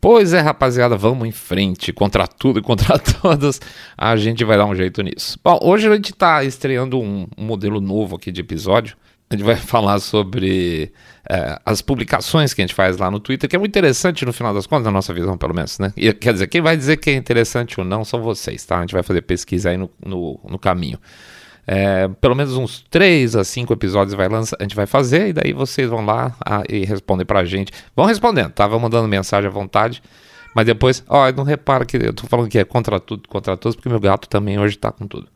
Pois é, rapaziada, vamos em frente. Contra tudo e contra todos, a gente vai dar um jeito nisso. Bom, hoje a gente está estreando um, um, modelo novo aqui de episódio. A gente vai falar sobre é, as publicações que a gente faz lá no Twitter, que é muito interessante no final das contas, na nossa visão, pelo menos, né? E, quer dizer, quem vai dizer que é interessante ou não são vocês, tá? A gente vai fazer pesquisa aí no, no, no caminho. É, pelo menos uns 3 a 5 episódios vai a gente vai fazer e daí vocês vão lá a, e respondem pra gente. Vão respondendo, tá? Vão mandando mensagem à vontade. Mas depois, ó, não repara que eu tô falando que é contra tudo, contra todos, porque meu gato também hoje tá com tudo.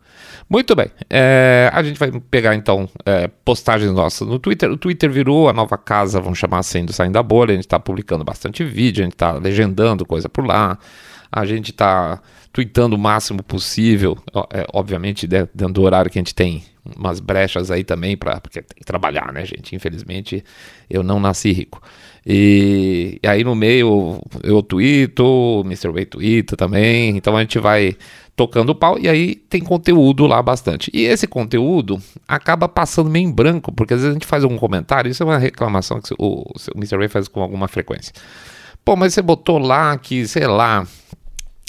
Muito bem, é, a gente vai pegar então é, postagens nossas no Twitter. O Twitter virou a nova casa, vamos chamar assim, do Saindo da Bolha. A gente está publicando bastante vídeo, a gente está legendando coisa por lá, a gente está tweetando o máximo possível, é, obviamente dentro do horário que a gente tem umas brechas aí também, pra, porque tem que trabalhar, né, gente? Infelizmente eu não nasci rico. E, e aí no meio eu tweeto, o Mr. Way twitta também, então a gente vai tocando o pau e aí tem conteúdo lá bastante. E esse conteúdo acaba passando meio em branco, porque às vezes a gente faz algum comentário, isso é uma reclamação que o, o Mr. Ray faz com alguma frequência. Pô, mas você botou lá que, sei lá,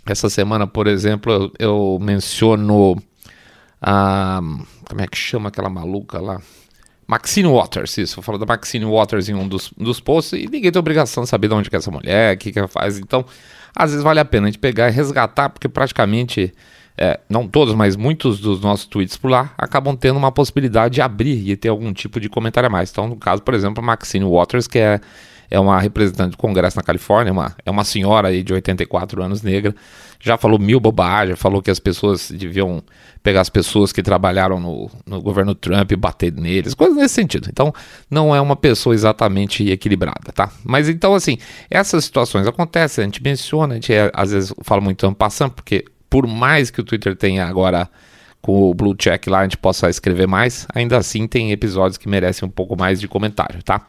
essa semana, por exemplo, eu, eu menciono a. Como é que chama aquela maluca lá? Maxine Waters, isso. Eu falo da Maxine Waters em um dos, dos posts e ninguém tem obrigação de saber de onde que é essa mulher, o que, que ela faz. Então, às vezes vale a pena a gente pegar e resgatar, porque praticamente, é, não todos, mas muitos dos nossos tweets por lá acabam tendo uma possibilidade de abrir e ter algum tipo de comentário a mais. Então, no caso, por exemplo, Maxine Waters, que é é uma representante do Congresso na Califórnia, uma, é uma senhora aí de 84 anos negra, já falou mil bobagens, falou que as pessoas deviam pegar as pessoas que trabalharam no, no governo Trump e bater neles, coisas nesse sentido. Então, não é uma pessoa exatamente equilibrada, tá? Mas então, assim, essas situações acontecem, a gente menciona, a gente é, às vezes fala muito passando, porque por mais que o Twitter tenha agora com o blue check lá a gente possa escrever mais, ainda assim tem episódios que merecem um pouco mais de comentário, tá?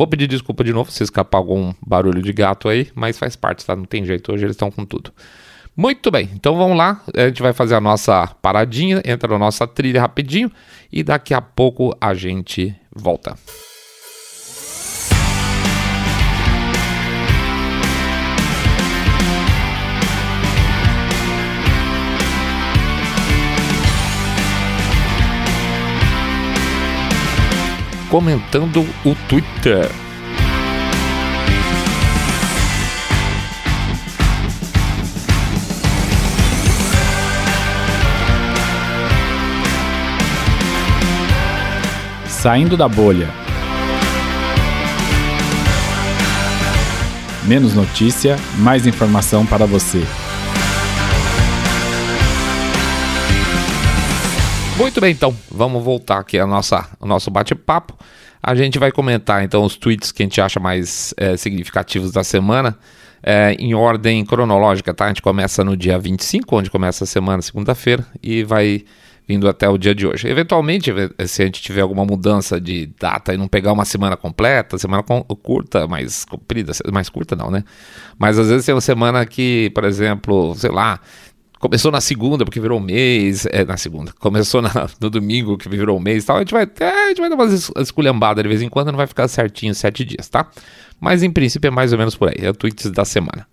Vou pedir desculpa de novo se escapar algum barulho de gato aí, mas faz parte, tá? Não tem jeito, hoje eles estão com tudo. Muito bem, então vamos lá. A gente vai fazer a nossa paradinha, entra na nossa trilha rapidinho e daqui a pouco a gente volta. Comentando o Twitter. Saindo da bolha. Menos notícia, mais informação para você. Muito bem, então, vamos voltar aqui ao nosso bate-papo. A gente vai comentar então os tweets que a gente acha mais é, significativos da semana. É, em ordem cronológica, tá? A gente começa no dia 25, onde começa a semana, segunda-feira, e vai vindo até o dia de hoje. Eventualmente, se a gente tiver alguma mudança de data e não pegar uma semana completa, semana curta, mais comprida, mais curta não, né? Mas às vezes tem uma semana que, por exemplo, sei lá, Começou na segunda, porque virou mês. É, na segunda. Começou na, no domingo, que virou mês e tal. A gente vai, é, a gente vai dar umas esculhambadas de vez em quando, não vai ficar certinho sete dias, tá? Mas em princípio é mais ou menos por aí. É o tweet da semana.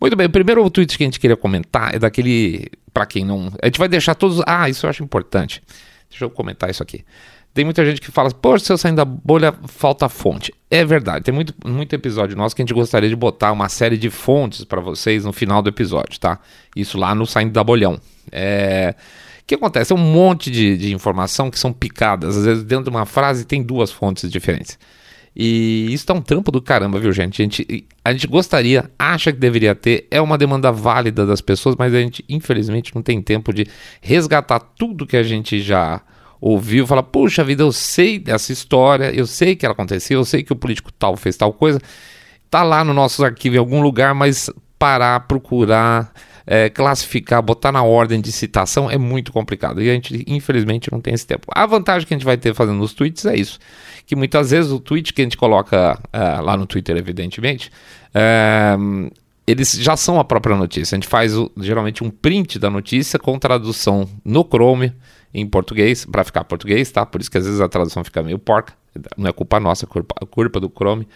Muito bem, o primeiro tweet que a gente queria comentar é daquele. para quem não. A gente vai deixar todos. Ah, isso eu acho importante. Deixa eu comentar isso aqui. Tem muita gente que fala, pô, se eu sair da bolha, falta fonte. É verdade, tem muito, muito episódio nosso que a gente gostaria de botar uma série de fontes para vocês no final do episódio, tá? Isso lá no Saindo da Bolhão. É... O que acontece? É um monte de, de informação que são picadas. Às vezes, dentro de uma frase, tem duas fontes diferentes. E isso tá um trampo do caramba, viu, gente? A gente, a gente gostaria, acha que deveria ter, é uma demanda válida das pessoas, mas a gente, infelizmente, não tem tempo de resgatar tudo que a gente já ouviu fala: Puxa vida, eu sei dessa história, eu sei que ela aconteceu, eu sei que o político tal fez tal coisa. Tá lá no nosso arquivo em algum lugar, mas parar, procurar, é, classificar, botar na ordem de citação é muito complicado. E a gente, infelizmente, não tem esse tempo. A vantagem que a gente vai ter fazendo os tweets é isso: que muitas vezes o tweet que a gente coloca é, lá no Twitter, evidentemente, é, eles já são a própria notícia. A gente faz o, geralmente um print da notícia com tradução no Chrome em português, para ficar português, tá? Por isso que às vezes a tradução fica meio porca. Não é culpa nossa, é culpa, culpa do Chrome.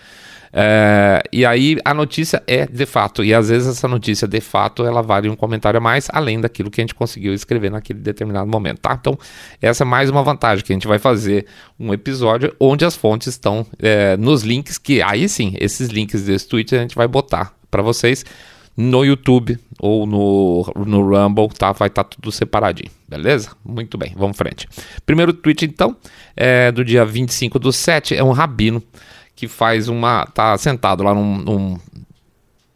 É, e aí a notícia é de fato, e às vezes essa notícia de fato ela vale um comentário a mais, além daquilo que a gente conseguiu escrever naquele determinado momento, tá? Então, essa é mais uma vantagem que a gente vai fazer um episódio onde as fontes estão é, nos links, que aí sim, esses links desse tweet a gente vai botar para vocês no YouTube ou no, no Rumble, tá? Vai estar tá tudo separadinho, beleza? Muito bem, vamos frente. Primeiro tweet, então, é do dia 25 do 7, é um rabino que faz uma. tá sentado lá num. num...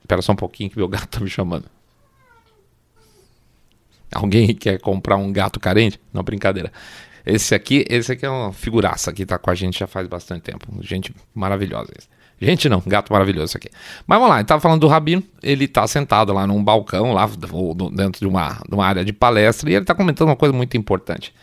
Espera só um pouquinho que meu gato tá me chamando. Alguém quer comprar um gato carente? Não, brincadeira. Esse aqui, esse aqui é uma figuraça que tá com a gente já faz bastante tempo. Gente maravilhosa. Gente não, gato maravilhoso aqui. Mas vamos lá, ele tava falando do Rabino, ele tá sentado lá num balcão, lá dentro de uma, de uma área de palestra, e ele tá comentando uma coisa muito importante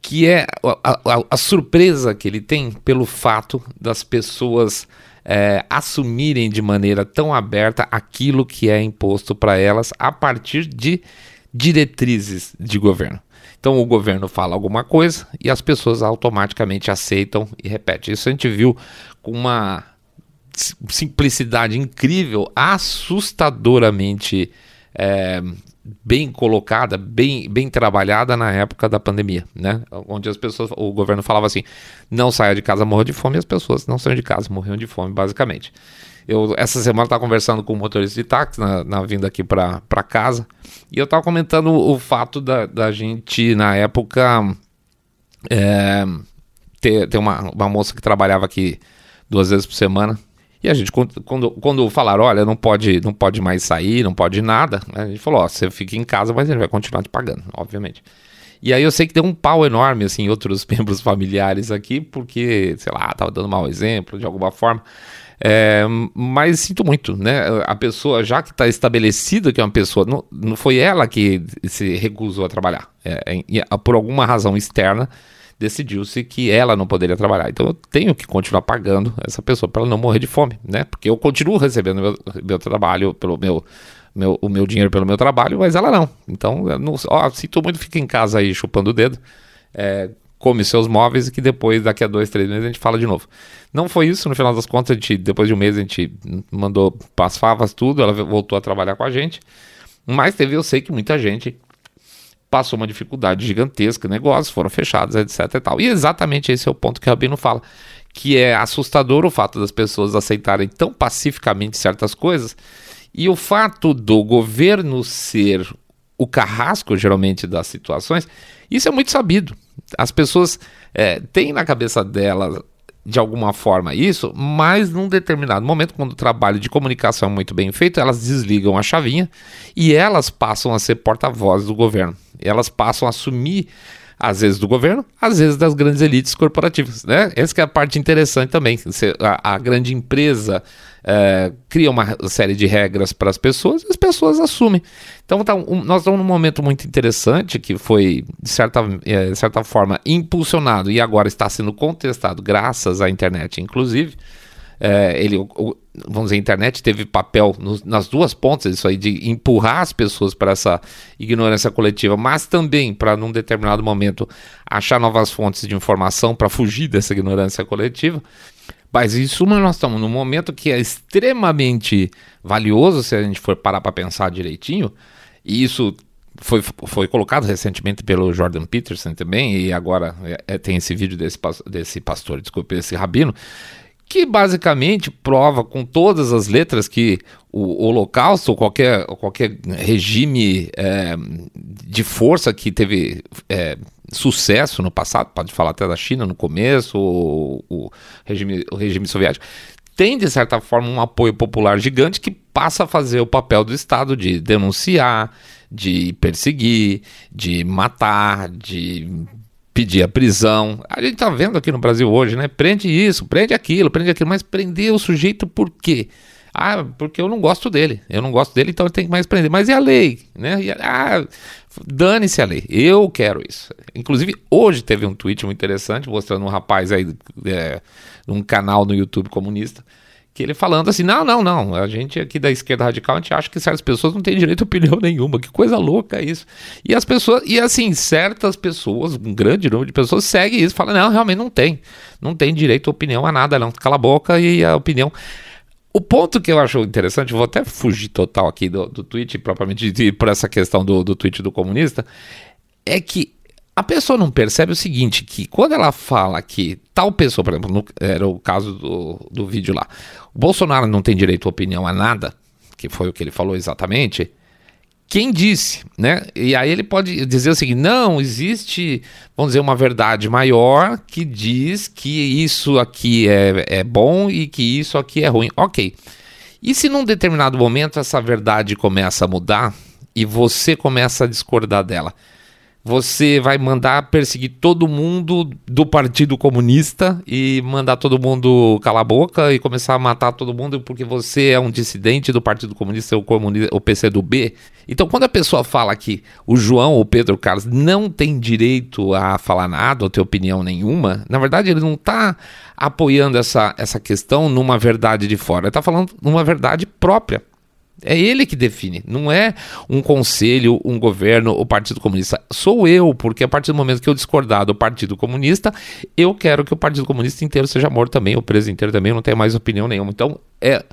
que é a, a, a, surpresa que ele tem pelo fato das pessoas é, assumirem de maneira tão aberta aquilo que é imposto para elas a partir de diretrizes de governo. Então o governo fala alguma coisa e as pessoas automaticamente aceitam e repetem. Isso a gente viu com uma simplicidade incrível, assustadoramente é, bem colocada, bem, bem trabalhada na época da pandemia, né? Onde as pessoas, o governo falava assim, não saia de casa, morra de fome, e as pessoas não saíam de casa, morriam de fome, basicamente. Eu, essa semana, estava conversando com um motorista de táxi na, na vinda aqui para casa, e eu estava comentando o, o fato da, da gente, na época, é, ter, ter uma, uma moça que trabalhava aqui duas vezes por semana, e a gente, quando, quando falaram, olha, não pode, não pode mais sair, não pode nada, a gente falou, ó, você fica em casa, mas ele vai continuar te pagando, obviamente. E aí eu sei que deu um pau enorme, assim, outros membros familiares aqui, porque, sei lá, tava dando mau exemplo de alguma forma. É, mas sinto muito, né? A pessoa, já que está estabelecida que é uma pessoa, não, não foi ela que se recusou a trabalhar. É, é, por alguma razão externa, decidiu-se que ela não poderia trabalhar. Então eu tenho que continuar pagando essa pessoa para ela não morrer de fome, né? Porque eu continuo recebendo meu, meu trabalho pelo meu, meu, o meu dinheiro pelo meu trabalho, mas ela não. Então, não, ó, sinto muito, fica em casa aí chupando o dedo, é, come seus móveis e que depois, daqui a dois, três meses, a gente fala de novo. Não foi isso, no final das contas, a gente, depois de um mês, a gente mandou as favas, tudo, ela voltou a trabalhar com a gente. Mas teve, eu sei que muita gente passou uma dificuldade gigantesca, negócios foram fechados, etc e tal. E exatamente esse é o ponto que o Rabino fala, que é assustador o fato das pessoas aceitarem tão pacificamente certas coisas e o fato do governo ser o carrasco, geralmente, das situações, isso é muito sabido. As pessoas é, têm na cabeça delas de alguma forma isso, mas num determinado momento, quando o trabalho de comunicação é muito bem feito, elas desligam a chavinha e elas passam a ser porta-vozes do governo. Elas passam a assumir às vezes do governo, às vezes das grandes elites corporativas, né? Essa é a parte interessante também. A, a grande empresa é, cria uma série de regras para as pessoas e as pessoas assumem. Então tá, um, nós estamos num momento muito interessante que foi, de certa, é, de certa forma, impulsionado e agora está sendo contestado graças à internet, inclusive. É, ele, o, vamos dizer, a internet teve papel nas duas pontas, isso aí, de empurrar as pessoas para essa ignorância coletiva, mas também para, num determinado momento, achar novas fontes de informação para fugir dessa ignorância coletiva. Mas suma, nós estamos num momento que é extremamente valioso se a gente for parar para pensar direitinho, e isso foi, foi colocado recentemente pelo Jordan Peterson também, e agora é, é tem esse vídeo desse, desse pastor, desculpe, esse rabino, que basicamente prova com todas as letras que o Holocausto ou qualquer, qualquer regime é, de força que teve é, sucesso no passado, pode falar até da China no começo, o, o, regime, o regime soviético, tem de certa forma um apoio popular gigante que passa a fazer o papel do Estado de denunciar, de perseguir, de matar, de pedir a prisão. A gente tá vendo aqui no Brasil hoje, né? Prende isso, prende aquilo, prende aquilo, mas prender o sujeito por quê? Ah, porque eu não gosto dele. Eu não gosto dele, então eu tenho que mais prender. Mas e a lei? Né? E, ah, dane-se a lei. Eu quero isso. Inclusive, hoje teve um tweet muito interessante mostrando um rapaz aí, é, num canal no YouTube comunista, que ele falando assim: não, não, não, a gente aqui da esquerda radical, a gente acha que certas pessoas não têm direito a opinião nenhuma, que coisa louca isso. E as pessoas, e assim, certas pessoas, um grande número de pessoas segue isso, fala: não, realmente não tem, não tem direito a opinião a nada, não, cala a boca e a opinião. O ponto que eu acho interessante, vou até fugir total aqui do, do tweet, propriamente de, por essa questão do, do tweet do comunista, é que a pessoa não percebe o seguinte, que quando ela fala que tal pessoa, por exemplo, no, era o caso do, do vídeo lá, o Bolsonaro não tem direito à opinião a nada, que foi o que ele falou exatamente, quem disse, né? E aí ele pode dizer o seguinte: não, existe, vamos dizer, uma verdade maior que diz que isso aqui é, é bom e que isso aqui é ruim. Ok. E se num determinado momento essa verdade começa a mudar e você começa a discordar dela? Você vai mandar perseguir todo mundo do Partido Comunista e mandar todo mundo calar a boca e começar a matar todo mundo porque você é um dissidente do Partido Comunista ou o PCdoB. Então, quando a pessoa fala que o João ou Pedro Carlos não tem direito a falar nada ou ter opinião nenhuma, na verdade ele não está apoiando essa, essa questão numa verdade de fora, ele está falando numa verdade própria. É ele que define, não é um conselho, um governo, o Partido Comunista. Sou eu, porque a partir do momento que eu discordar do Partido Comunista, eu quero que o Partido Comunista inteiro seja morto também, o preso inteiro também, não tenha mais opinião nenhuma. Então, é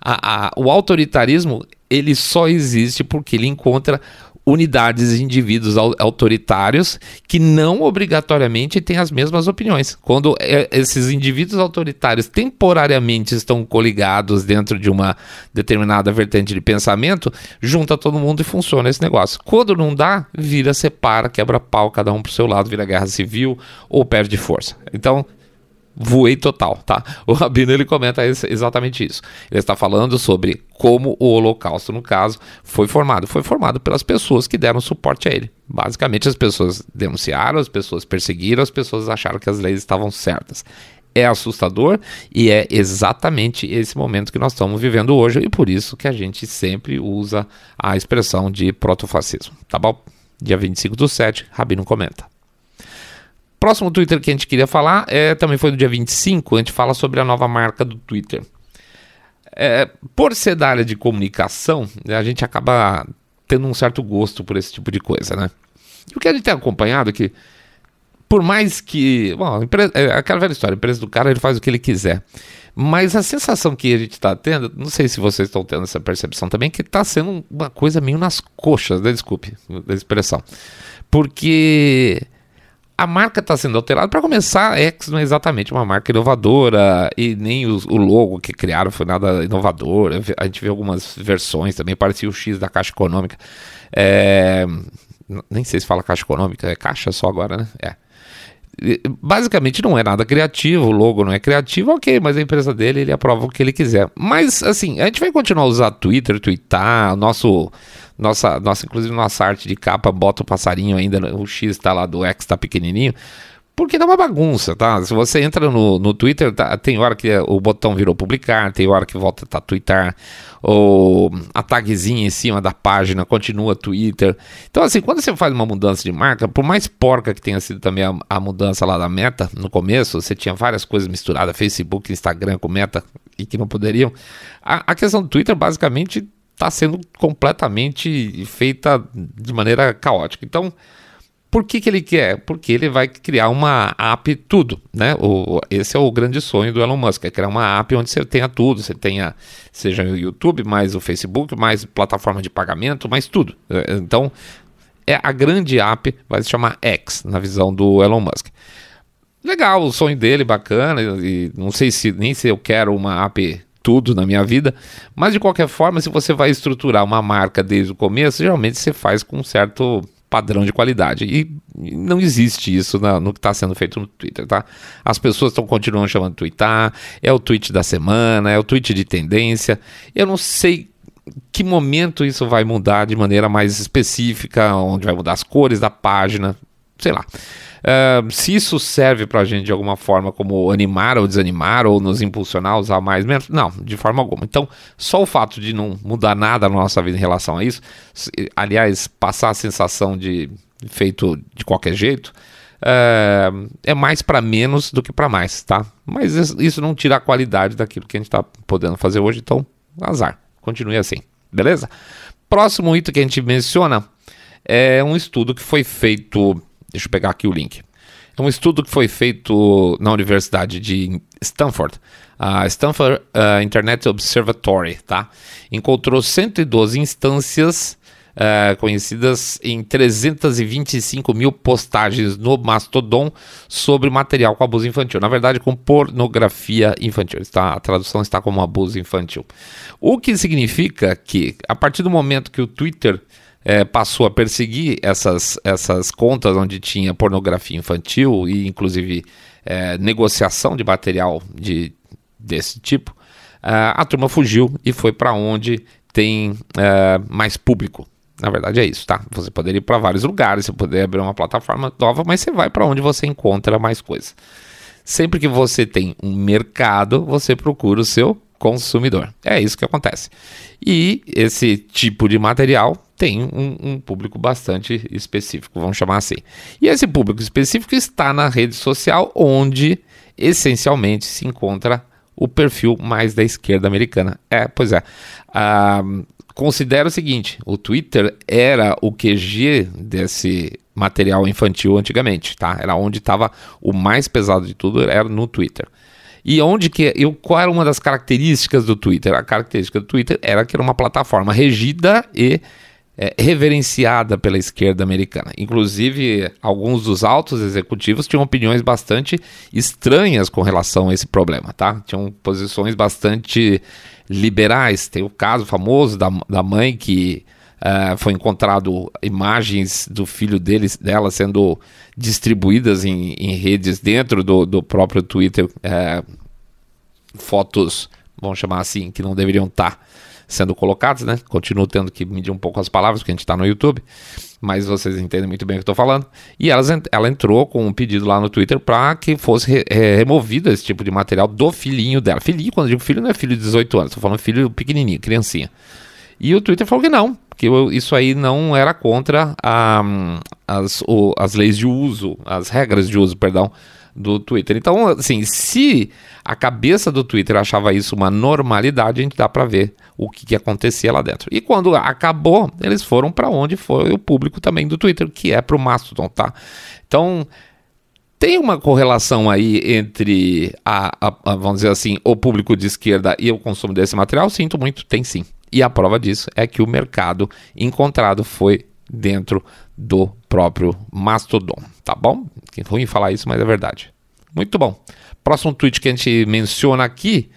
a, a, o autoritarismo ele só existe porque ele encontra unidades e indivíduos autoritários que não obrigatoriamente têm as mesmas opiniões. Quando é, esses indivíduos autoritários temporariamente estão coligados dentro de uma determinada vertente de pensamento, junta todo mundo e funciona esse negócio. Quando não dá, vira, separa, quebra pau, cada um pro seu lado, vira guerra civil ou perde força. Então, voei total, tá? O Rabino ele comenta exatamente isso. Ele está falando sobre como o Holocausto, no caso, foi formado. Foi formado pelas pessoas que deram suporte a ele. Basicamente, as pessoas denunciaram, as pessoas perseguiram, as pessoas acharam que as leis estavam certas. É assustador e é exatamente esse momento que nós estamos vivendo hoje e por isso que a gente sempre usa a expressão de protofascismo, tá bom? Dia 25 do 7, Rabino comenta. Próximo Twitter que a gente queria falar é, também foi no dia 25, a gente fala sobre a nova marca do Twitter. É, por ser da área de comunicação, a gente acaba tendo um certo gosto por esse tipo de coisa, né? E o que a gente tem acompanhado é que, por mais que. Bom, empresa, é aquela velha história, a empresa do cara ele faz o que ele quiser. Mas a sensação que a gente está tendo, não sei se vocês estão tendo essa percepção também, que está sendo uma coisa meio nas coxas, né? desculpe da expressão. Porque a marca está sendo alterada. Para começar, a X não é exatamente uma marca inovadora e nem o, o, logo que criaram foi nada inovador. A gente vê algumas versões também, parecia o X da Caixa Econômica. É, nem sei se fala Caixa Econômica, é Caixa só agora, né? É. Basicamente não é nada criativo, o logo não é criativo, ok, mas a empresa dele ele aprova o que ele quiser. Mas assim, a gente vai continuar a usar Twitter, twittar, nosso nossa, nossa, inclusive nossa arte de capa bota o passarinho ainda, o X tá lá do X tá pequenininho. Porque dá uma bagunça, tá? Se você entra no, no Twitter, tá, tem hora que o botão virou publicar, tem hora que volta a tá, twittar, ou a tagzinha em cima da página continua Twitter. Então, assim, quando você faz uma mudança de marca, por mais porca que tenha sido também a, a mudança lá da meta, no começo, você tinha várias coisas misturadas, Facebook, Instagram com meta, e que não poderiam. A, a questão do Twitter, basicamente, está sendo completamente feita de maneira caótica. Então, por que, que ele quer? Porque ele vai criar uma app tudo, né? O, esse é o grande sonho do Elon Musk, é criar uma app onde você tenha tudo, você tenha, seja o YouTube, mais o Facebook, mais plataforma de pagamento, mais tudo. É, então, é a grande app, vai se chamar X, na visão do Elon Musk. Legal, o sonho dele, bacana, e não sei se nem se eu quero uma app tudo na minha vida, mas de qualquer forma, se você vai estruturar uma marca desde o começo, geralmente você faz com um certo padrão de qualidade. E não existe isso na, no que está sendo feito no Twitter, tá? As pessoas estão continuando chamando de é o tweet da semana, é o tweet de tendência. Eu não sei que momento isso vai mudar de maneira mais específica, onde vai mudar as cores da página, sei lá. Se isso serve para a gente de alguma forma como animar ou desanimar ou nos impulsionar a usar mais menos, não, de forma alguma. Então, só o fato de não mudar nada na nossa vida em relação a isso, aliás, passar a sensação de feito de qualquer jeito, é, é mais para menos do que para mais, tá? Mas isso não tira a qualidade daquilo que a gente está podendo fazer hoje, então azar. Continue assim, beleza? Próximo item que a gente menciona é um estudo que foi feito. Deixa eu pegar aqui o link. É um estudo que foi feito na Universidade de Stanford, a Stanford uh, Internet Observatory, tá? Encontrou 112 instâncias uh, conhecidas em 325 mil postagens no Mastodon sobre material com abuso infantil. Na verdade, com pornografia infantil. Está, a tradução está como abuso infantil. O que significa que, a partir do momento que o Twitter é, passou a perseguir essas, essas contas onde tinha pornografia infantil e, inclusive, é, negociação de material de, desse tipo, é, a turma fugiu e foi para onde tem é, mais público. Na verdade é isso, tá? Você poderia ir para vários lugares, você poderia abrir uma plataforma nova, mas você vai para onde você encontra mais coisas. Sempre que você tem um mercado, você procura o seu consumidor. É isso que acontece. E esse tipo de material tem um, um, público bastante específico, vamos chamar assim. E esse público específico está na rede social, onde essencialmente se encontra o perfil mais da esquerda americana. É, pois é. Ah, considera o seguinte: o Twitter era o QG desse material infantil antigamente, tá? Era onde estava o mais pesado de tudo, era no Twitter. E onde que eu, qual era uma das características do Twitter? A característica do Twitter era que era uma plataforma regida e é, reverenciada pela esquerda americana. Inclusive, alguns dos altos executivos tinham opiniões bastante estranhas com relação a esse problema, tá? Tinham posições bastante liberais. Tem o caso famoso da, da mãe que uh, foi encontrado imagens do filho deles, dela sendo distribuídas em, em redes dentro do, do próprio Twitter, uh, fotos, vamos chamar assim, que não deveriam estar sendo colocadas, né? Continuo tendo que medir um pouco as palavras, porque a gente está no YouTube, mas vocês entendem muito bem o que estou falando. E ela, ela entrou com um pedido lá no Twitter para que fosse re, re, removido esse tipo de material do filhinho dela. Filhinho, quando eu digo filho, não é filho de 18 anos, estou falando filho pequenininho, criancinha. E o Twitter falou que não, que isso aí não era contra a, as, o, as leis de uso, as regras de uso, perdão, do Twitter. Então, assim, se a cabeça do Twitter achava isso uma normalidade, a gente dá para ver o que, que, acontecia lá dentro. E quando acabou, eles foram para onde foi o público também do Twitter, que é para o Mastodon, tá? Então, tem uma correlação aí entre a, a, a, vamos dizer assim, o público de esquerda e o consumo desse material? Sinto muito, tem sim. E a prova disso é que o mercado encontrado foi dentro do próprio Mastodon, tá bom? Que ruim falar isso, mas é verdade. Muito bom. Próximo tweet que a gente menciona aqui,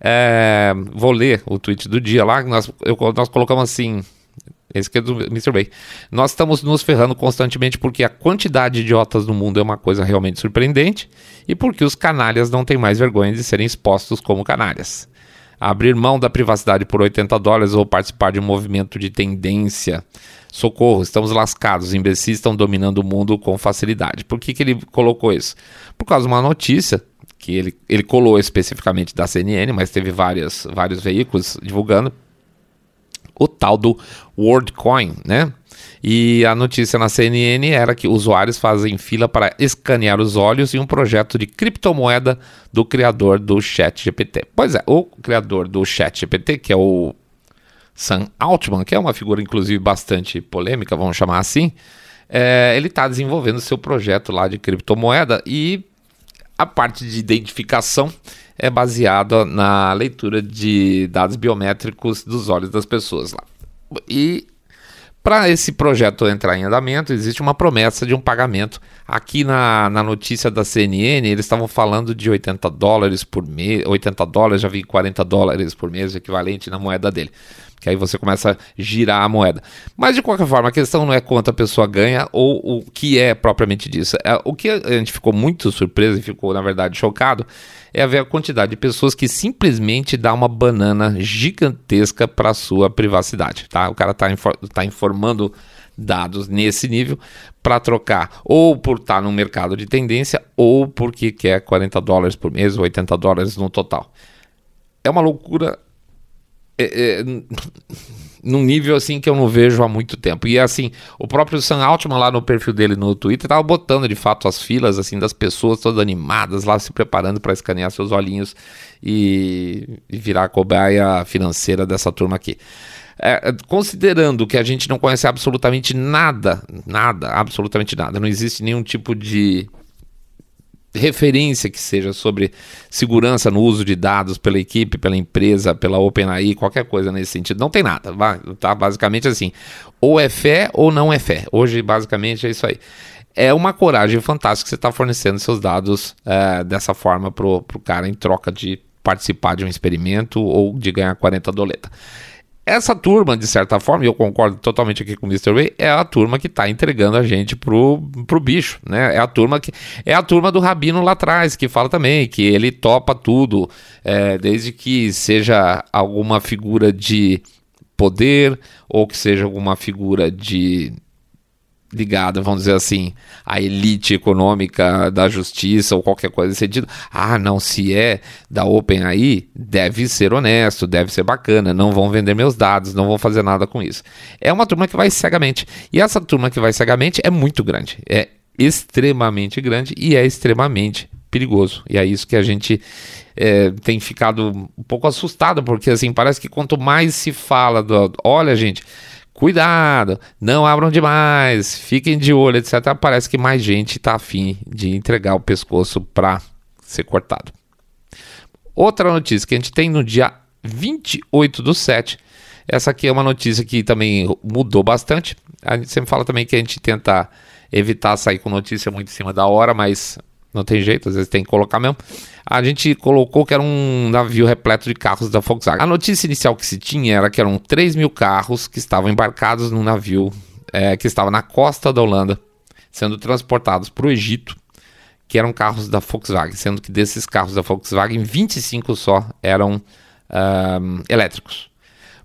é... vou ler o tweet do dia lá, nós, eu, nós colocamos assim, esse aqui é do Mr. Bay. Nós estamos nos ferrando constantemente porque a quantidade de idiotas no mundo é uma coisa realmente surpreendente e porque os canalhas não têm mais vergonha de serem expostos como canalhas abrir mão da privacidade por 80 dólares ou participar de um movimento de tendência. Socorro, estamos lascados, os imbecis estão dominando o mundo com facilidade. Por que, que ele colocou isso? Por causa de uma notícia que ele, ele colou especificamente da CNN, mas teve várias, vários veículos divulgando, o tal do WorldCoin, né? E a notícia na CNN era que usuários fazem fila para escanear os olhos em um projeto de criptomoeda do criador do ChatGPT. Pois é, o criador do ChatGPT, que é o Sam Altman, que é uma figura inclusive bastante polêmica, vamos chamar assim, é, ele está desenvolvendo seu projeto lá de criptomoeda e a parte de identificação é baseada na leitura de dados biométricos dos olhos das pessoas lá. E para esse projeto entrar em andamento, existe uma promessa de um pagamento. Aqui na, na notícia da CNN, eles estavam falando de 80 dólares por mês, 80 dólares, já vi 40 dólares por mês, equivalente na moeda dele. Que aí você começa a girar a moeda. Mas de qualquer forma, a questão não é quanto a pessoa ganha ou o que é propriamente disso. É, o que a gente ficou muito surpreso e ficou, na verdade, chocado é ver a quantidade de pessoas que simplesmente dá uma banana gigantesca para sua privacidade, tá? O cara está infor tá informando dados nesse nível para trocar ou por estar tá no mercado de tendência ou porque quer 40 dólares por mês ou 80 dólares no total. É uma loucura. É, é, num nível assim que eu não vejo há muito tempo. E assim, o próprio Sam Altman lá no perfil dele no Twitter tava botando de fato as filas assim das pessoas todas animadas lá se preparando para escanear seus olhinhos e, e virar a cobaia financeira dessa turma aqui. É, considerando que a gente não conhece absolutamente nada, nada, absolutamente nada, não existe nenhum tipo de referência que seja sobre segurança no uso de dados pela equipe, pela empresa, pela OpenAI, qualquer coisa nesse sentido. Não tem nada, tá? Basicamente assim, ou é fé ou não é fé. Hoje, basicamente, é isso aí. É uma coragem fantástica que você está fornecendo seus dados é, dessa forma pro, pro cara em troca de participar de um experimento ou de ganhar 40 doleta. Essa turma, de certa forma, e eu concordo totalmente aqui com o Mr. Way, é a turma que está entregando a gente pro, pro bicho, né? É a turma que é a turma do Rabino lá atrás, que fala também que ele topa tudo, é, desde que seja alguma figura de poder ou que seja alguma figura de ligada, vamos dizer assim, à elite econômica da justiça ou qualquer coisa desse sentido. Ah, não, se é da OpenAI, deve ser honesto, deve ser bacana, não vão vender meus dados, não vão fazer nada com isso. É uma turma que vai cegamente. E essa turma que vai cegamente é muito grande. É extremamente grande e é extremamente perigoso. E é isso que a gente é, tem ficado um pouco assustado, porque assim, parece que quanto mais se fala do. Olha, gente cuidado, não abram demais, fiquem de olho, etc. Parece que mais gente está afim de entregar o pescoço para ser cortado. Outra notícia que a gente tem no dia 28 do 7. Essa aqui é uma notícia que também mudou bastante. A gente sempre fala também que a gente tenta evitar sair com notícia muito em cima da hora, mas não tem jeito, às vezes tem que colocar mesmo. A gente colocou que era um navio repleto de carros da Volkswagen. A notícia inicial que se tinha era que eram 3 mil carros que estavam embarcados num navio é, que estava na costa da Holanda, sendo transportados para o Egito, que eram carros da Volkswagen, sendo que desses carros da Volkswagen, 25 só eram um, elétricos.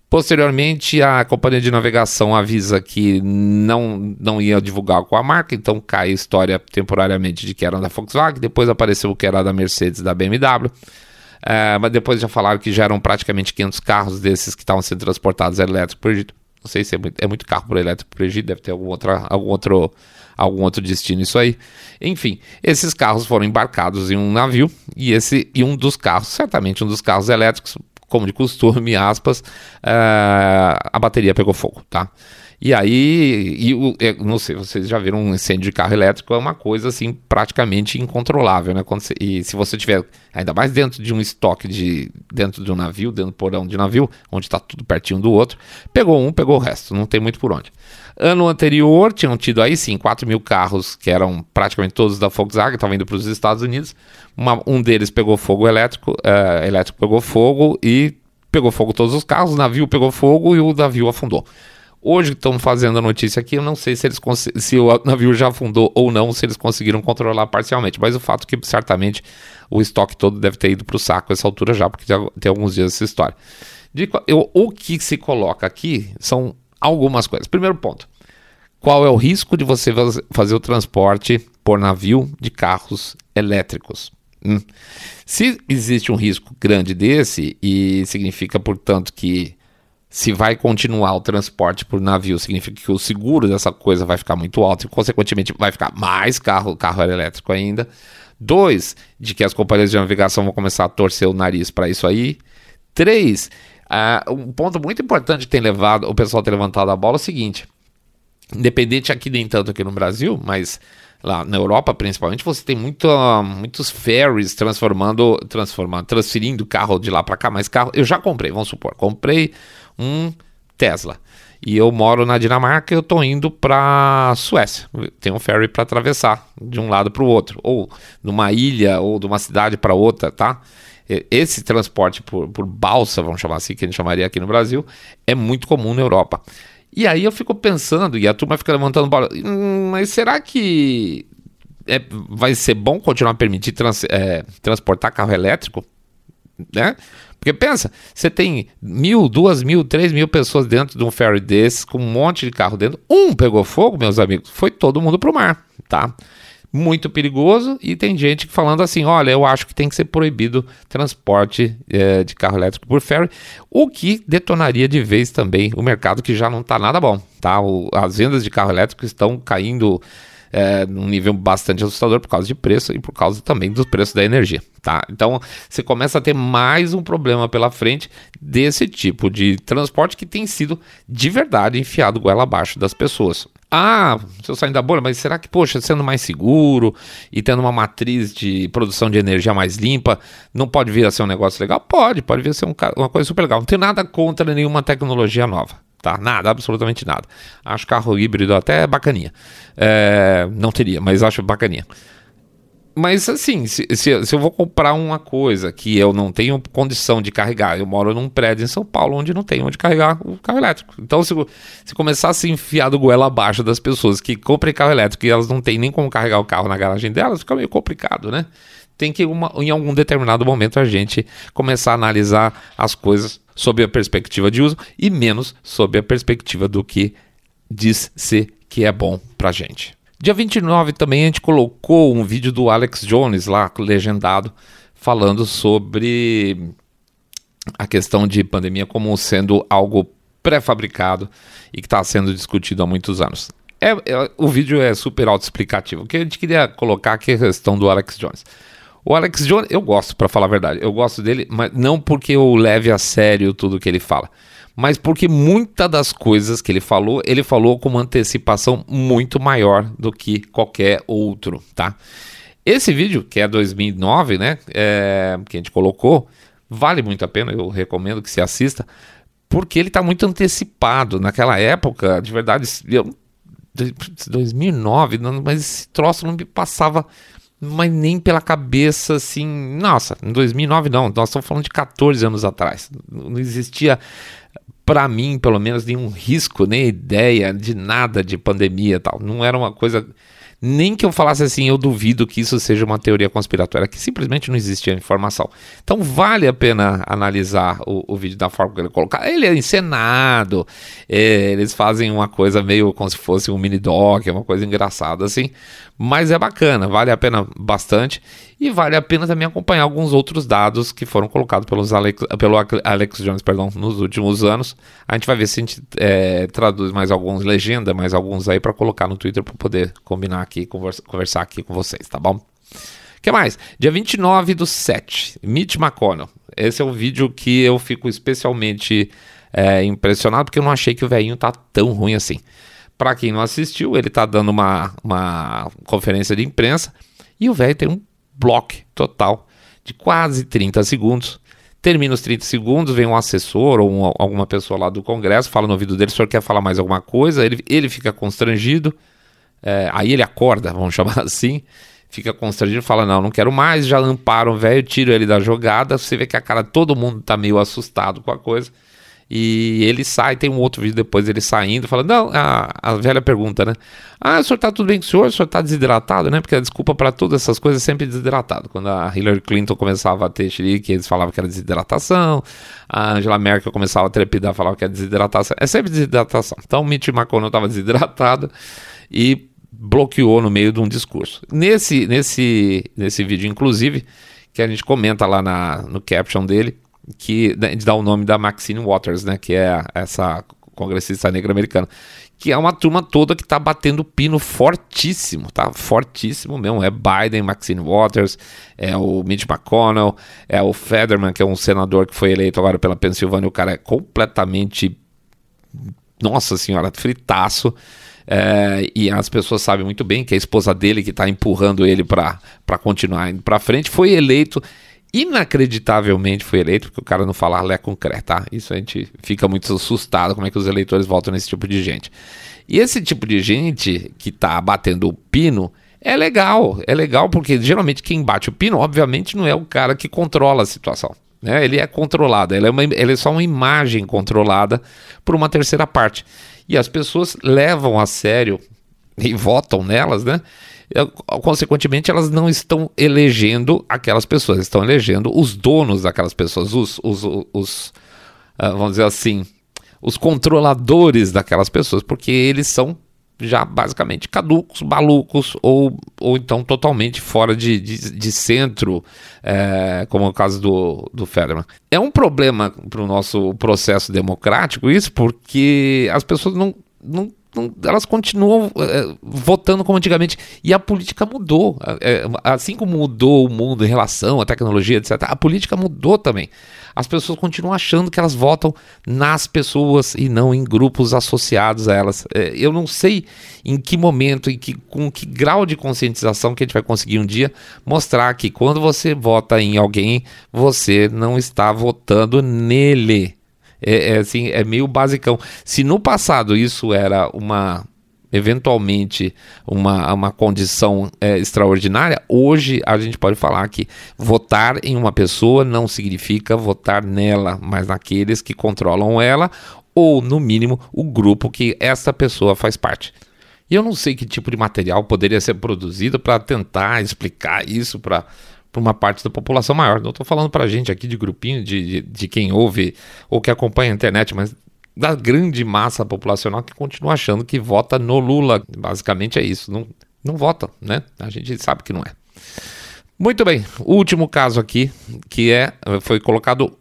Posteriormente, a companhia de navegação avisa que não, não ia divulgar com a marca, então cai a história temporariamente de que era da Volkswagen. Depois apareceu que era da Mercedes da BMW. É, mas depois já falaram que já eram praticamente 500 carros desses que estavam sendo transportados elétricos para o Egito. Não sei se é muito, é muito carro para elétrico o Egito, deve ter algum, outra, algum, outro, algum outro destino isso aí. Enfim, esses carros foram embarcados em um navio e, esse, e um dos carros, certamente um dos carros elétricos, como de costume, aspas, uh, a bateria pegou fogo, tá? E aí, e, é, não sei, vocês já viram um incêndio de carro elétrico, é uma coisa assim praticamente incontrolável, né? Você, e se você tiver, ainda mais dentro de um estoque de dentro de um navio, dentro do porão de navio, onde está tudo pertinho do outro, pegou um, pegou o resto, não tem muito por onde. Ano anterior tinham tido aí sim 4 mil carros, que eram praticamente todos da Volkswagen, estavam indo para os Estados Unidos. Uma, um deles pegou fogo elétrico, uh, elétrico pegou fogo e pegou fogo todos os carros, o navio pegou fogo e o navio afundou. Hoje estão fazendo a notícia aqui, eu não sei se, eles se o navio já afundou ou não, se eles conseguiram controlar parcialmente, mas o fato é que certamente o estoque todo deve ter ido para o saco essa altura já, porque já tem alguns dias essa história. De, eu, o que se coloca aqui são algumas coisas. Primeiro ponto: qual é o risco de você fazer o transporte por navio de carros elétricos? Hum. Se existe um risco grande desse, e significa, portanto, que se vai continuar o transporte por navio, significa que o seguro dessa coisa vai ficar muito alto e, consequentemente, vai ficar mais carro, carro elétrico ainda. Dois, de que as companhias de navegação vão começar a torcer o nariz para isso aí. Três, uh, um ponto muito importante que tem levado, o pessoal tem levantado a bola é o seguinte: independente aqui nem tanto aqui no Brasil, mas lá na Europa principalmente, você tem muito, uh, muitos ferries transformando, transformando, transferindo carro de lá para cá, mas carro, eu já comprei, vamos supor, comprei um Tesla. E eu moro na Dinamarca, eu estou indo para Suécia. Tem um ferry para atravessar de um lado para o outro, ou numa ilha ou de uma cidade para outra, tá? Esse transporte por, por balsa, vamos chamar assim, que a gente chamaria aqui no Brasil, é muito comum na Europa. E aí eu fico pensando, e a turma fica levantando bola, hum, mas será que é, vai ser bom continuar a permitir trans, é, transportar carro elétrico? Né? Porque pensa, você tem mil, duas mil, três mil pessoas dentro de um ferry desse, com um monte de carro dentro. Um pegou fogo, meus amigos, foi todo mundo pro mar, tá? muito perigoso e tem gente falando assim, olha, eu acho que tem que ser proibido transporte é, de carro elétrico por ferry, o que detonaria de vez também o mercado que já não está nada bom, tá? O, as vendas de carro elétrico estão caindo é, num nível bastante assustador por causa de preço e por causa também dos preços da energia, tá? Então você começa a ter mais um problema pela frente desse tipo de transporte que tem sido de verdade enfiado goela abaixo das pessoas. Ah, se eu sair da bolha, mas será que, poxa, sendo mais seguro e tendo uma matriz de produção de energia mais limpa, não pode vir a ser um negócio legal? Pode, pode vir a ser um, uma coisa super legal. Não tenho nada contra nenhuma tecnologia nova tá? Nada, absolutamente nada. Acho carro híbrido até bacaninha. É, não teria, mas acho bacaninha. Mas assim, se, se, se, eu vou comprar uma coisa que eu não tenho condição de carregar, eu moro num prédio em São Paulo onde não tem onde carregar o carro elétrico. Então, se, se começar a se enfiar do goela abaixo das pessoas que comprem carro elétrico e elas não têm nem como carregar o carro na garagem delas, fica meio complicado, né? Tem que, uma, em algum determinado momento, a gente começar a analisar as coisas sob a perspectiva de uso e menos sob a perspectiva do que diz ser que é bom pra gente. Dia 29 também a gente colocou um vídeo do Alex Jones lá, legendado, falando sobre a questão de pandemia como sendo algo pré-fabricado e que está sendo discutido há muitos anos. É, é, o vídeo é super autoexplicativo. O que a gente queria colocar aqui é a questão do Alex Jones. O Alex Jones, eu gosto, para falar a verdade. Eu gosto dele, mas não porque eu leve a sério tudo que ele fala, mas porque muitas das coisas que ele falou, ele falou com uma antecipação muito maior do que qualquer outro, tá? Esse vídeo, que é 2009, né, é, que a gente colocou, vale muito a pena, eu recomendo que se assista, porque ele está muito antecipado. Naquela época, de verdade, eu, 2009, mas esse troço não me passava mas nem pela cabeça assim. Nossa, em 2009 não, nós estamos falando de 14 anos atrás. Não existia, para mim, pelo menos, nenhum risco, nem ideia de nada de pandemia tal. Não era uma coisa nem que eu falasse assim, eu duvido que isso seja uma teoria conspiratória, que simplesmente não existia informação. Então vale a pena analisar o, o vídeo da forma que ele colocar. Ele é encenado, é, eles fazem uma coisa meio como se fosse um mini doc, é uma coisa engraçada assim, mas é bacana, vale a pena bastante e vale a pena também acompanhar alguns outros dados que foram colocados pelos Alex, pelo Alex Jones perdão, nos últimos anos. A gente vai ver se a gente é, traduz mais alguns legenda, mais alguns aí para colocar no Twitter para poder combinar aqui, conversa, conversar aqui com vocês, tá bom? O que mais? Dia 29 do 7, Mitch McConnell. Esse é um vídeo que eu fico especialmente é, impressionado porque eu não achei que o velhinho tá tão ruim assim. Para quem não assistiu, ele tá dando uma, uma conferência de imprensa e o velho tem um bloco total de quase 30 segundos. Termina os 30 segundos, vem um assessor ou um, alguma pessoa lá do Congresso, fala no ouvido dele, o senhor quer falar mais alguma coisa? Ele, ele fica constrangido, é, aí ele acorda, vamos chamar assim, fica constrangido, fala: Não, não quero mais. Já amparam o velho, tiro ele da jogada. Você vê que a cara todo mundo tá meio assustado com a coisa. E ele sai, tem um outro vídeo depois ele saindo, falando, não, a, a velha pergunta, né? Ah, o senhor tá tudo bem com o senhor? O senhor tá desidratado, né? Porque a desculpa para todas essas coisas é sempre desidratado. Quando a Hillary Clinton começava a ter xerique, eles falavam que era desidratação. A Angela Merkel começava a trepidar, falava que era desidratação. É sempre desidratação. Então, Mitch McConnell estava desidratado e bloqueou no meio de um discurso. Nesse, nesse, nesse vídeo, inclusive, que a gente comenta lá na, no caption dele, que né, dá o nome da Maxine Waters, né, que é essa congressista negra americana, que é uma turma toda que está batendo pino fortíssimo, tá? Fortíssimo mesmo. É Biden, Maxine Waters, é o Mitch McConnell, é o Federman, que é um senador que foi eleito agora pela Pensilvânia. O cara é completamente, nossa senhora, fritaço. É, e as pessoas sabem muito bem que a esposa dele, que está empurrando ele para continuar indo para frente, foi eleito inacreditavelmente foi eleito, porque o cara não fala lé concreto, tá? Isso a gente fica muito assustado como é que os eleitores votam nesse tipo de gente. E esse tipo de gente que tá batendo o pino é legal, é legal porque geralmente quem bate o pino, obviamente, não é o cara que controla a situação. Né? Ele é controlado, ele é, uma, ele é só uma imagem controlada por uma terceira parte. E as pessoas levam a sério e votam nelas, né? Consequentemente, elas não estão elegendo aquelas pessoas, estão elegendo os donos daquelas pessoas, os, os, os uh, vamos dizer assim, os controladores daquelas pessoas, porque eles são já basicamente caducos, malucos ou, ou então totalmente fora de, de, de centro, é, como é o caso do, do Federman. É um problema para o nosso processo democrático isso, porque as pessoas não, não elas continuam é, votando como antigamente. E a política mudou. É, assim como mudou o mundo em relação à tecnologia, etc., a política mudou também. As pessoas continuam achando que elas votam nas pessoas e não em grupos associados a elas. É, eu não sei em que momento, em que, com que grau de conscientização que a gente vai conseguir um dia mostrar que quando você vota em alguém, você não está votando nele é, é, assim, é meio basicão. Se no passado isso era uma eventualmente uma, uma condição é, extraordinária, hoje a gente pode falar que votar em uma pessoa não significa votar nela, mas naqueles que controlam ela, ou no mínimo o grupo que essa pessoa faz parte. E eu não sei que tipo de material poderia ser produzido para tentar explicar isso para para uma parte da população maior. Não estou falando para a gente aqui de grupinho, de, de, de, quem ouve ou que acompanha a internet, mas da grande massa populacional que continua achando que vota no Lula. Basicamente é isso. Não, não vota, né? A gente sabe que não é. Muito bem, o último caso aqui, que é foi colocado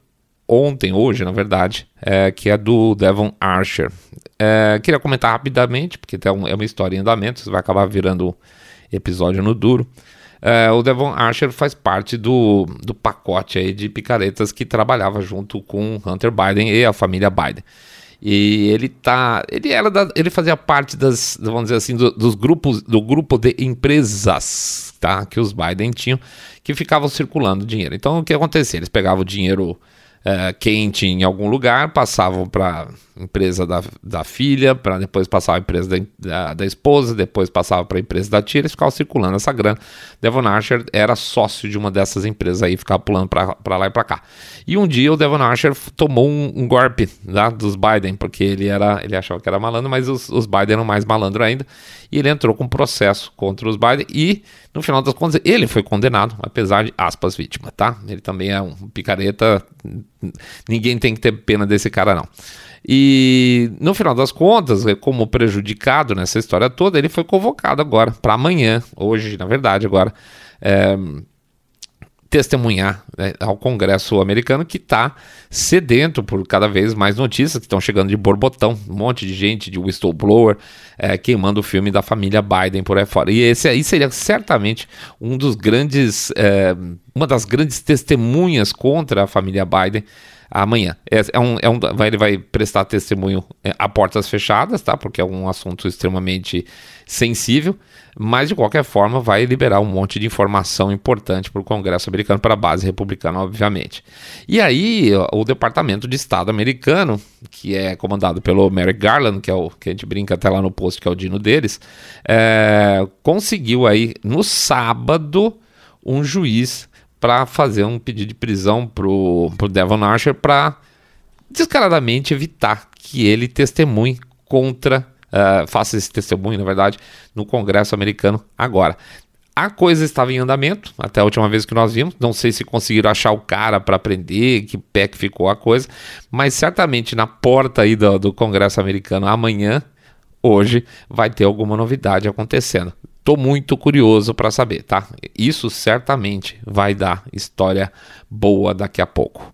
ontem, hoje, na verdade, é, que é do Devon Archer. É, queria comentar rapidamente, porque é uma história em andamento, isso vai acabar virando episódio no duro. É, o Devon Archer faz parte do, do pacote aí de picaretas que trabalhava junto com Hunter Biden e a família Biden. E ele tá, ele era da, ele fazia parte das, vamos dizer assim, do, dos grupos, do grupo de empresas, tá, que os Biden tinham, que ficavam circulando dinheiro. Então o que acontecia? Eles pegavam o dinheiro é, quente em algum lugar, passavam para empresa da, da filha, para depois passar a empresa da, da, da, esposa, depois passava para a empresa da tia, eles ficavam circulando essa grana. Devon Archer era sócio de uma dessas empresas aí, ficava pulando para lá e para cá. E um dia o Devon Archer tomou um, um golpe né, dos Biden, porque ele era ele achava que era malandro, mas os, os Biden eram mais malandro ainda, e ele entrou com um processo contra os Biden e no final das contas ele foi condenado, apesar de aspas vítima, tá? Ele também é um picareta, ninguém tem que ter pena desse cara não. E no final das contas, como prejudicado nessa história toda, ele foi convocado agora para amanhã, hoje, na verdade, agora. É, testemunhar né, ao Congresso americano que está sedento por cada vez mais notícias que estão chegando de borbotão, um monte de gente de whistleblower é, queimando o filme da família Biden por aí fora. E esse aí seria certamente um dos grandes, é, uma das grandes testemunhas contra a família Biden amanhã. É, é um, é um, ele vai prestar testemunho é, a portas fechadas, tá? Porque é um assunto extremamente sensível, mas de qualquer forma vai liberar um monte de informação importante para o Congresso americano, para a base republicana, obviamente. E aí o Departamento de Estado americano, que é comandado pelo Merrick Garland, que é o que a gente brinca até lá no post, que é o dino deles, é, conseguiu aí no sábado um juiz para fazer um pedido de prisão pro, pro Devon Archer para descaradamente evitar que ele testemunhe contra, uh, faça esse testemunho, na verdade, no Congresso americano agora. A coisa estava em andamento até a última vez que nós vimos. Não sei se conseguiram achar o cara para prender, que pé que ficou a coisa, mas certamente na porta aí do, do Congresso americano amanhã, hoje, vai ter alguma novidade acontecendo. Tô muito curioso para saber, tá? Isso certamente vai dar história boa daqui a pouco.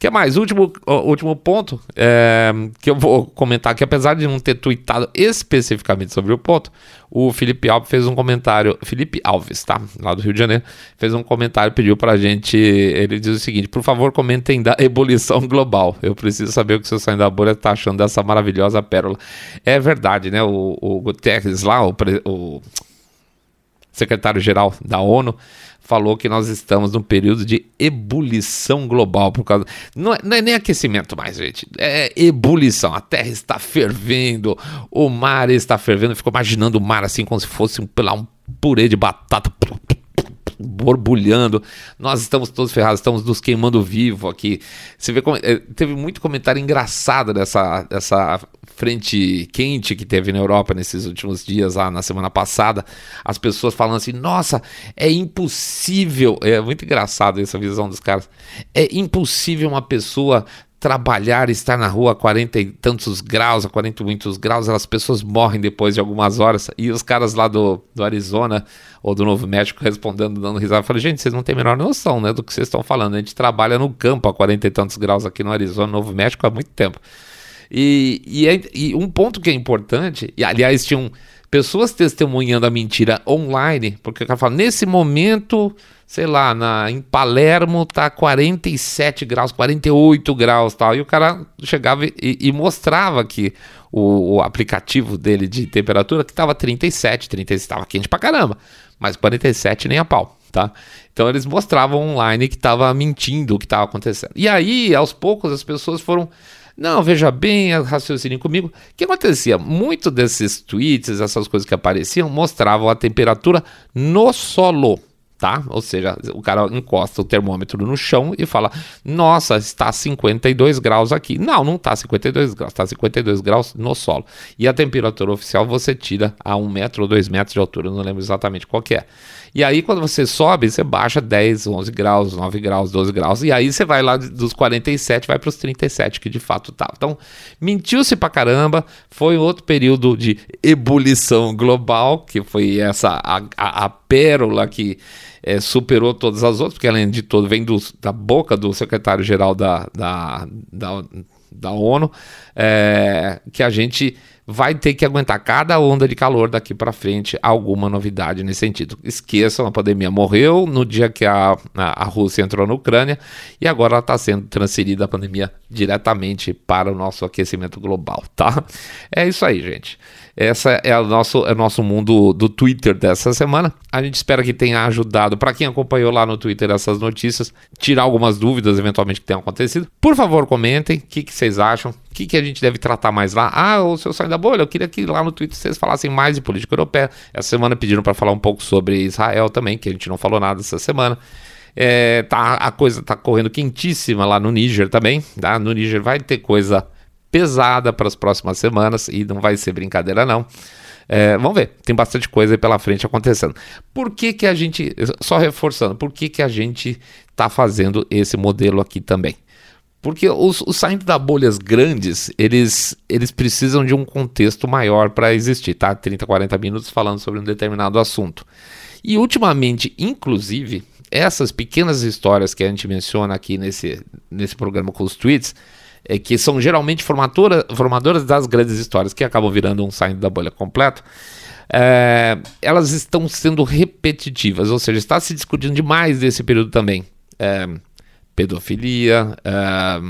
que mais? Último, último ponto é, que eu vou comentar que apesar de não ter tweetado especificamente sobre o ponto, o Felipe Alves fez um comentário, Felipe Alves, tá? Lá do Rio de Janeiro, fez um comentário, pediu pra gente, ele diz o seguinte, por favor comentem da ebulição global, eu preciso saber o que o seu saindo da bolha tá achando dessa maravilhosa pérola. É verdade, né? O, o Guterres lá, o, o secretário-geral da ONU, falou que nós estamos num período de ebulição global por causa. Não é, não é, nem aquecimento mais, gente. É ebulição. A terra está fervendo, o mar está fervendo. Ficou imaginando o mar assim como se fosse um, um purê de batata borbulhando. Nós estamos todos ferrados, estamos nos queimando vivo aqui. Você vê como. É, teve muito comentário engraçado dessa, dessa frente quente que teve na Europa nesses últimos dias, lá na semana passada. As pessoas falando assim: nossa, é impossível. É muito engraçado essa visão dos caras. É impossível uma pessoa trabalhar, estar na rua a 40 e tantos graus, a 40 e muitos graus, as pessoas morrem depois de algumas horas. E os caras lá do, do Arizona ou do Novo México respondendo, dando risada. Falei, gente, vocês não têm a menor noção né, do que vocês estão falando. A gente trabalha no campo a 40 e tantos graus aqui no Arizona, Novo México há muito tempo. E, e, é, e um ponto que é importante, e aliás, tinham pessoas testemunhando a mentira online, porque o cara fala, nesse momento, sei lá, na, em Palermo tá 47 graus, 48 graus tal. E o cara chegava e, e mostrava que o, o, aplicativo dele de temperatura que estava 37, 37 estava quente pra caramba, mas 47 nem a pau. Tá? Então eles mostravam online que estava mentindo o que estava acontecendo. E aí, aos poucos, as pessoas foram não, veja bem, raciocinem comigo. O que acontecia? Muito desses tweets, essas coisas que apareciam, mostravam a temperatura no solo. Tá? Ou seja, o cara encosta o termômetro no chão e fala: Nossa, está 52 graus aqui. Não, não está 52 graus, está 52 graus no solo. E a temperatura oficial você tira a 1 metro ou 2 metros de altura, não lembro exatamente qual é. E aí, quando você sobe, você baixa 10, 11 graus, 9 graus, 12 graus. E aí você vai lá dos 47, vai para os 37, que de fato tá. Então, mentiu-se pra caramba. Foi outro período de ebulição global, que foi essa a, a, a pérola que é, superou todas as outras, porque além de tudo, vem do, da boca do secretário-geral da, da, da, da ONU, é, que a gente vai ter que aguentar cada onda de calor daqui para frente alguma novidade nesse sentido. Esqueçam, a pandemia morreu no dia que a, a, a Rússia entrou na Ucrânia e agora está sendo transferida a pandemia diretamente para o nosso aquecimento global, tá? É isso aí, gente. Essa é o nosso, é o nosso mundo do Twitter dessa semana. A gente espera que tenha ajudado, para quem acompanhou lá no Twitter essas notícias, tirar algumas dúvidas eventualmente que tenham acontecido. Por favor, comentem o que, que vocês acham, o que, que a gente deve tratar mais lá. Ah, o seu sai da bolha, eu queria que lá no Twitter vocês falassem mais de política europeia. Essa semana pediram para falar um pouco sobre Israel também, que a gente não falou nada essa semana. É, tá, a coisa tá correndo quentíssima lá no Níger também. Tá? No Níger vai ter coisa pesada para as próximas semanas e não vai ser brincadeira, não. É, vamos ver, tem bastante coisa aí pela frente acontecendo. Por que, que a gente, só reforçando, por que, que a gente está fazendo esse modelo aqui também? Porque os, os saindo da bolhas grandes, eles, eles precisam de um contexto maior para existir, tá? 30, 40 minutos falando sobre um determinado assunto. E ultimamente, inclusive, essas pequenas histórias que a gente menciona aqui nesse, nesse programa com os tweets, é, que são geralmente formadoras, das grandes histórias, que acabam virando um saindo da bolha completo, é, elas estão sendo repetitivas, ou seja, está se discutindo demais desse período também. É, pedofilia, é,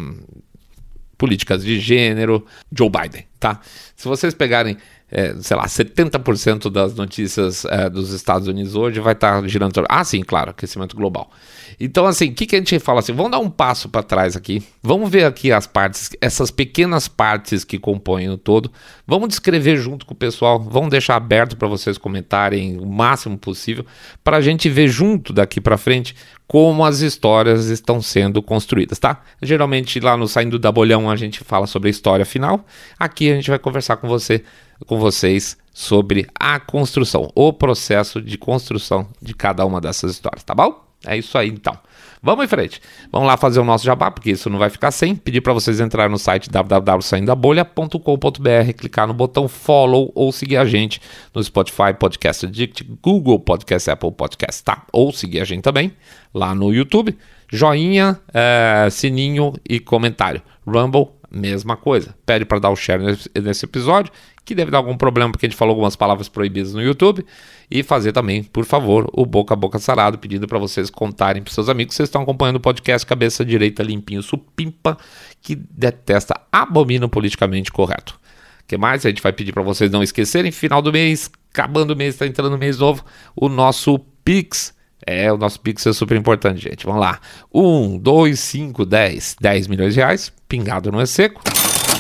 políticas de gênero, Joe Biden, tá? Se vocês pegarem é, sei lá, 70% das notícias é, dos Estados Unidos hoje vai estar tá girando. Ah, sim, claro, aquecimento global. Então, assim, o que, que a gente fala assim? Vamos dar um passo para trás aqui. Vamos ver aqui as partes, essas pequenas partes que compõem o todo. Vamos descrever junto com o pessoal. Vamos deixar aberto para vocês comentarem o máximo possível para a gente ver junto daqui para frente como as histórias estão sendo construídas, tá? Geralmente lá no Saindo da Bolhão a gente fala sobre a história final. Aqui a gente vai conversar com você, com vocês sobre a construção, o processo de construção de cada uma dessas histórias, tá bom? É isso aí então. Vamos em frente. Vamos lá fazer o nosso jabá, porque isso não vai ficar sem. Pedir para vocês entrarem no site www.saindabolha.com.br, clicar no botão follow ou seguir a gente no Spotify, Podcast Addict, Google Podcast, Apple Podcast, tá? Ou seguir a gente também lá no YouTube. Joinha, é, sininho e comentário. Rumble, mesma coisa. Pede para dar o share nesse, nesse episódio que deve dar algum problema porque a gente falou algumas palavras proibidas no YouTube. E fazer também, por favor, o boca a boca sarado, pedindo para vocês contarem para seus amigos vocês estão acompanhando o podcast Cabeça Direita Limpinho Supimpa, que detesta, abomina politicamente correto. O que mais? A gente vai pedir para vocês não esquecerem, final do mês, acabando o mês, está entrando o mês novo, o nosso Pix. É, o nosso Pix é super importante, gente. Vamos lá. 1, 2, 5, 10. 10 milhões de reais, pingado não é seco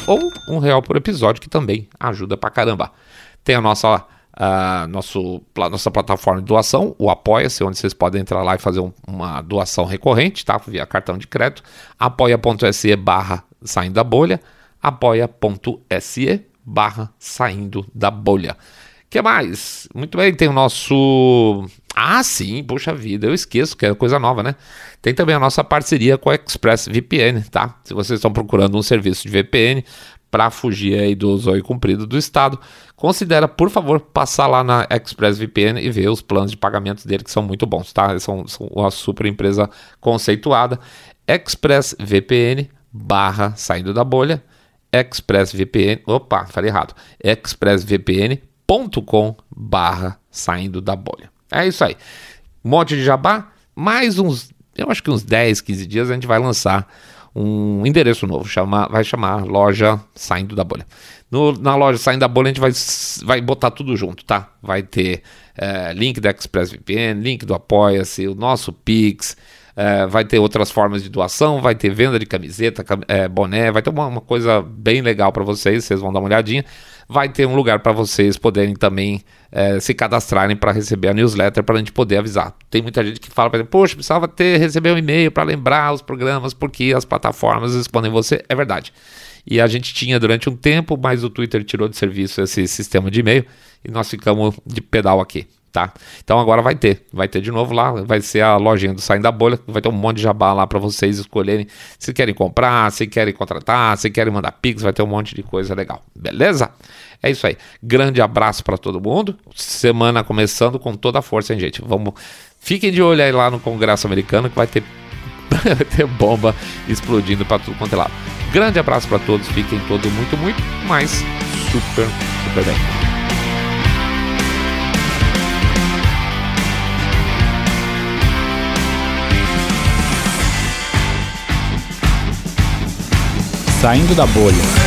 ou um real por episódio, que também ajuda pra caramba. Tem a nossa, uh, nosso, nossa plataforma de doação, o Apoia-se, onde vocês podem entrar lá e fazer um, uma doação recorrente, tá? Via cartão de crédito. apoia.se barra saindo da bolha, apoia.se barra saindo da bolha. Que mais? Muito bem, tem o nosso. Ah, sim, puxa vida, eu esqueço que é coisa nova, né? Tem também a nossa parceria com a ExpressVPN, tá? Se vocês estão procurando um serviço de VPN para fugir aí do zóio comprido do Estado, considera, por favor, passar lá na ExpressVPN e ver os planos de pagamento dele, que são muito bons, tá? São, são uma super empresa conceituada. ExpressVPN barra saindo da bolha. ExpressVPN, opa, falei errado. ExpressVPN.com barra saindo da bolha. É isso aí. Um monte de jabá, mais uns, eu acho que uns 10, 15 dias a gente vai lançar um endereço novo, chama, vai chamar loja Saindo da Bolha. No, na loja Saindo da Bolha a gente vai, vai botar tudo junto, tá? Vai ter é, link da ExpressVPN, link do Apoia-se, o nosso Pix, é, vai ter outras formas de doação, vai ter venda de camiseta, é, boné, vai ter uma, uma coisa bem legal para vocês, vocês vão dar uma olhadinha. Vai ter um lugar para vocês poderem também é, se cadastrarem para receber a newsletter para a gente poder avisar. Tem muita gente que fala, exemplo, poxa, precisava ter receber um e-mail para lembrar os programas porque as plataformas respondem você. É verdade. E a gente tinha durante um tempo, mas o Twitter tirou de serviço esse sistema de e-mail e nós ficamos de pedal aqui tá? Então agora vai ter, vai ter de novo lá, vai ser a lojinha do Saindo da Bolha, vai ter um monte de jabá lá para vocês escolherem se querem comprar, se querem contratar, se querem mandar pix, vai ter um monte de coisa legal, beleza? É isso aí. Grande abraço para todo mundo. Semana começando com toda a força, hein, gente? Vamos, fiquem de olho aí lá no Congresso Americano que vai ter ter bomba explodindo para tudo quanto é lado. Grande abraço para todos, fiquem todos muito, muito mais super, super bem. Saindo da bolha.